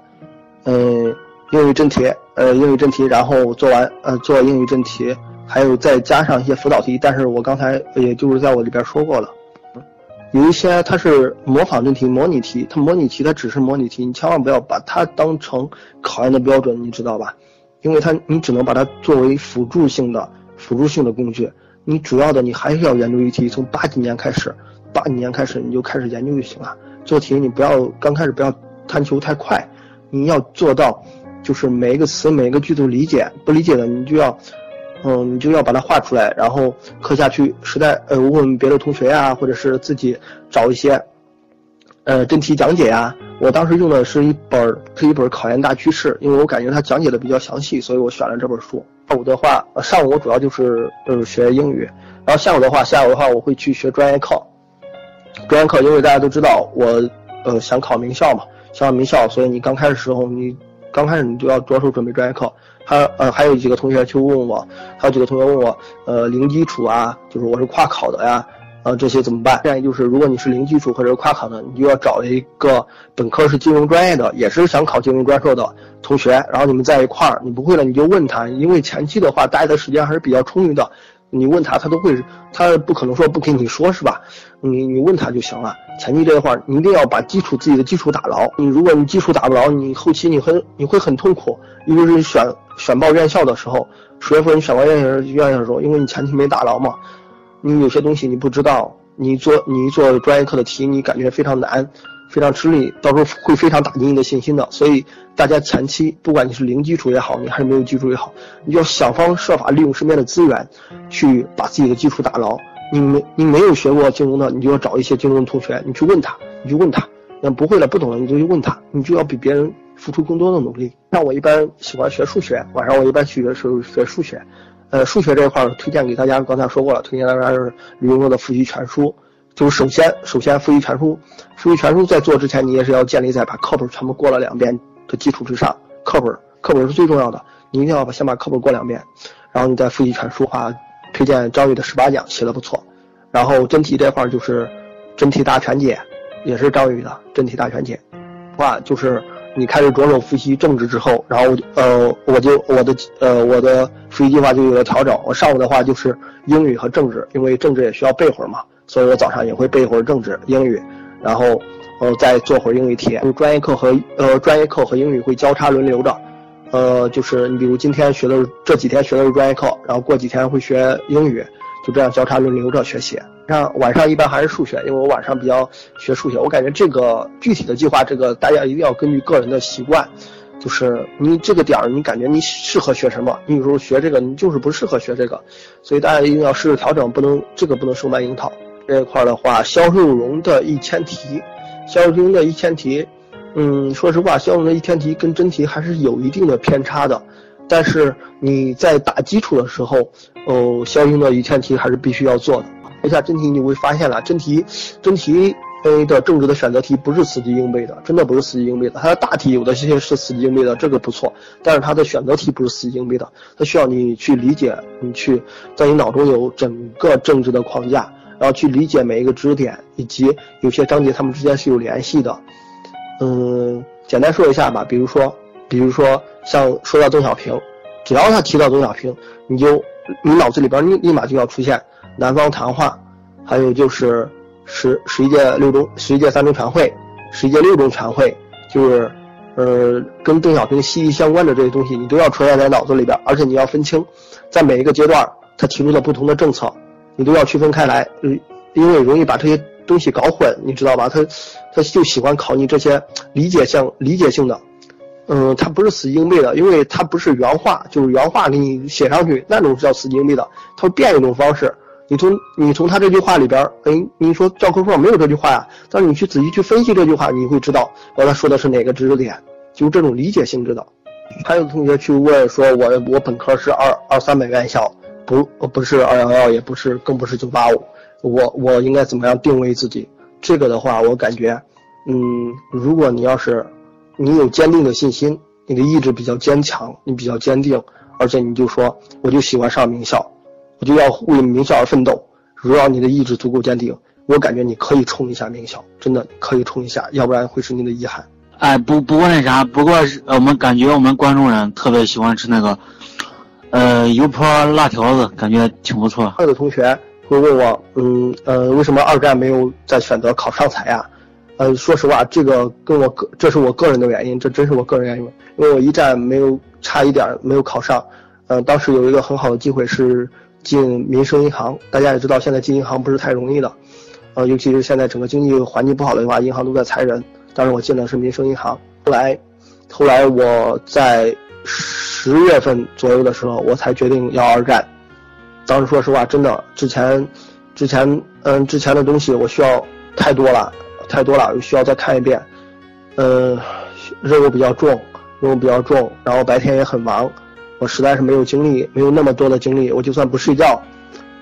嗯，英语真题，呃，英语真题，然后做完呃做英语真题，还有再加上一些辅导题。但是我刚才也就是在我里边说过了。有一些它是模仿真题、模拟题，它模拟题它只是模拟题，你千万不要把它当成考研的标准，你知道吧？因为它你只能把它作为辅助性的、辅助性的工具，你主要的你还是要研究一题，从八几年开始，八几年开始你就开始研究就行了。做题你不要刚开始不要贪求太快，你要做到，就是每一个词每一个句子理解，不理解的你就要，嗯，你就要把它画出来，然后课下去，实在呃问问别的同学呀，或者是自己找一些，呃真题讲解呀。我当时用的是一本是一本考研大趋势，因为我感觉它讲解的比较详细，所以我选了这本书。上午的话，上午我主要就是呃学英语，然后下午的话，下午的话我会去学专业课。专业课，因为大家都知道我呃想考名校嘛，想考名校，所以你刚开始时候，你刚开始你就要着手准备专业课。还呃还有几个同学去问我，还有几个同学问我，呃零基础啊，就是我是跨考的呀。呃，这些怎么办？建议就是，如果你是零基础或者跨考的，你就要找一个本科是金融专业的，也是想考金融专硕的同学，然后你们在一块儿，你不会了你就问他，因为前期的话，大家的时间还是比较充裕的，你问他，他都会，他不可能说不跟你说，是吧？你你问他就行了。前期这一块，你一定要把基础自己的基础打牢。你如果你基础打不牢，你后期你很你会很痛苦，尤其是选选报院校的时候，十月份你选报院校院校的时候，因为你前期没打牢嘛。你有些东西你不知道，你做你做专业课的题，你感觉非常难，非常吃力，到时候会非常打击你的信心的。所以大家前期，不管你是零基础也好，你还是没有基础也好，你要想方设法利用身边的资源，去把自己的基础打牢。你没你没有学过金融的，你就要找一些金融的同学，你去问他，你去问他，那不会了不懂了，你就去问他，你就要比别人付出更多的努力。像我一般喜欢学数学，晚上我一般去的时候学数学。呃，数学这一块推荐给大家，刚才说过了，推荐大家是李永若的复习全书。就是首先，首先复习全书，复习全书在做之前，你也是要建立在把课本全部过了两遍的基础之上。课本，课本是最重要的，你一定要把先把课本过两遍，然后你再复习全书。话推荐张宇的十八讲写的不错。然后真题这块就是真题大全解，也是张宇的真题大全解。话就是。你开始着手复习政治之后，然后呃，我就我的呃我的复习计划就有了调整。我上午的话就是英语和政治，因为政治也需要背会儿嘛，所以我早上也会背一会儿政治、英语，然后呃再做会儿英语题。就专业课和呃专业课和英语会交叉轮流的，呃就是你比如今天学的这几天学的是专业课，然后过几天会学英语。就这样交叉轮流着学习，像晚上一般还是数学，因为我晚上比较学数学。我感觉这个具体的计划，这个大家一定要根据个人的习惯，就是你这个点儿，你感觉你适合学什么，你有时候学这个，你就是不适合学这个，所以大家一定要试着调整，不能这个不能生搬硬套。这一块的话，肖秀荣的一千题，肖秀荣的一千题，嗯，说实话，肖秀荣的一千题跟真题还是有一定的偏差的。但是你在打基础的时候，哦，相应的一千题还是必须要做的。一下真题你会发现了，真题，真题 A 的政治的选择题不是死记硬背的，真的不是死记硬背的。它的大题有的些是死记硬背的，这个不错。但是它的选择题不是死记硬背的，它需要你去理解，你去在你脑中有整个政治的框架，然后去理解每一个知识点，以及有些章节它们之间是有联系的。嗯，简单说一下吧，比如说。比如说，像说到邓小平，只要他提到邓小平，你就你脑子里边立立马就要出现南方谈话，还有就是十十一届六中十一届三中全会，十一届六中全会，就是呃跟邓小平息息相关的这些东西，你都要出现在脑子里边，而且你要分清，在每一个阶段他提出的不同的政策，你都要区分开来，嗯，因为容易把这些东西搞混，你知道吧？他他就喜欢考你这些理解性理解性的。嗯，他不是死记硬背的，因为他不是原话，就是原话给你写上去，那种是叫死记硬背的。它会变一种方式，你从你从他这句话里边，哎，你说教科书上没有这句话呀，但是你去仔细去分析这句话，你会知道，我他说的是哪个知识点，就这种理解性质的。还有的同学去问说，我我本科是二二三本院校，不不是二幺幺，也不是，更不是九八五，我我应该怎么样定位自己？这个的话，我感觉，嗯，如果你要是。你有坚定的信心，你的意志比较坚强，你比较坚定，而且你就说，我就喜欢上名校，我就要为名校而奋斗。如果你的意志足够坚定，我感觉你可以冲一下名校，真的可以冲一下，要不然会是你的遗憾。哎，不不过那啥，不过是我们感觉我们关中人特别喜欢吃那个，呃，油泼辣条子，感觉挺不错。还有的同学会问我，嗯呃，为什么二战没有再选择考上财呀？呃，说实话，这个跟我个，这是我个人的原因，这真是我个人原因，因为我一战没有差一点没有考上，呃，当时有一个很好的机会是进民生银行，大家也知道现在进银行不是太容易的，呃，尤其是现在整个经济环境不好的话，银行都在裁人，当时我进的是民生银行。后来，后来我在十月份左右的时候，我才决定要二战。当时说实话，真的之前，之前嗯之前的东西我需要太多了，太多了，需要再看一遍。嗯，任务比较重，任务比较重，然后白天也很忙，我实在是没有精力，没有那么多的精力。我就算不睡觉，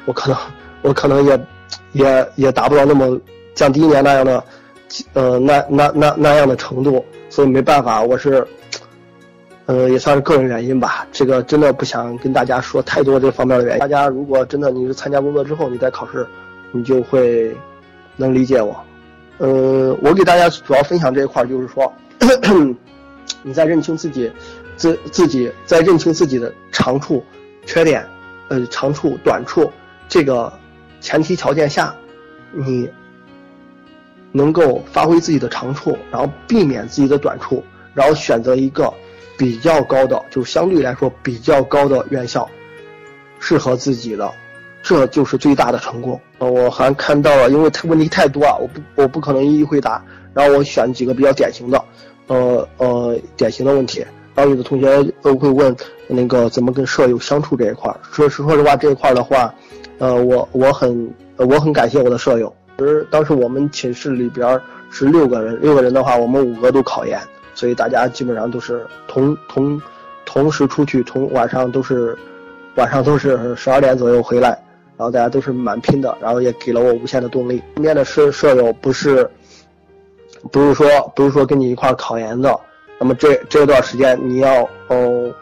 我可能我可能也也也达不到那么像第一年那样的。呃，那那那那样的程度，所以没办法，我是，呃，也算是个人原因吧。这个真的不想跟大家说太多这方面的原因。大家如果真的你是参加工作之后，你再考试，你就会能理解我。呃，我给大家主要分享这一块就是说，*clears throat* 你在认清自己自自己在认清自己的长处、缺点，呃，长处、短处这个前提条件下，你。能够发挥自己的长处，然后避免自己的短处，然后选择一个比较高的，就相对来说比较高的院校，适合自己的，这就是最大的成功。呃，我还看到了，因为问题太多啊，我不我不可能一一回答，然后我选几个比较典型的，呃呃典型的问题。然后有的同学都会问那个怎么跟舍友相处这一块儿。说实说实话，这一块儿的话，呃，我我很我很感谢我的舍友。其实当时我们寝室里边是六个人，六个人的话，我们五个都考研，所以大家基本上都是同同同时出去，同晚上都是晚上都是十二点左右回来，然后大家都是蛮拼的，然后也给了我无限的动力。身边的舍舍友不是不是说不是说跟你一块考研的，那么这这段时间你要哦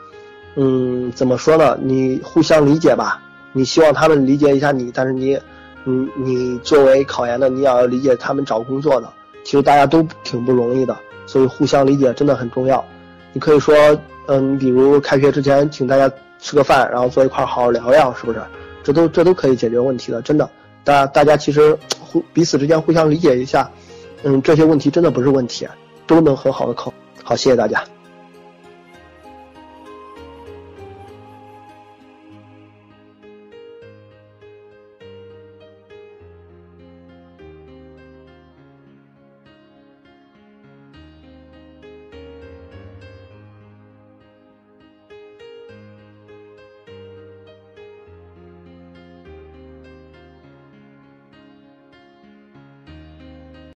嗯怎么说呢？你互相理解吧，你希望他们理解一下你，但是你。你你作为考研的，你也要理解他们找工作的，其实大家都挺不容易的，所以互相理解真的很重要。你可以说，嗯，比如开学之前请大家吃个饭，然后坐一块好好聊聊，是不是？这都这都可以解决问题的，真的。大大家其实互彼此之间互相理解一下，嗯，这些问题真的不是问题，都能很好的考。好，谢谢大家。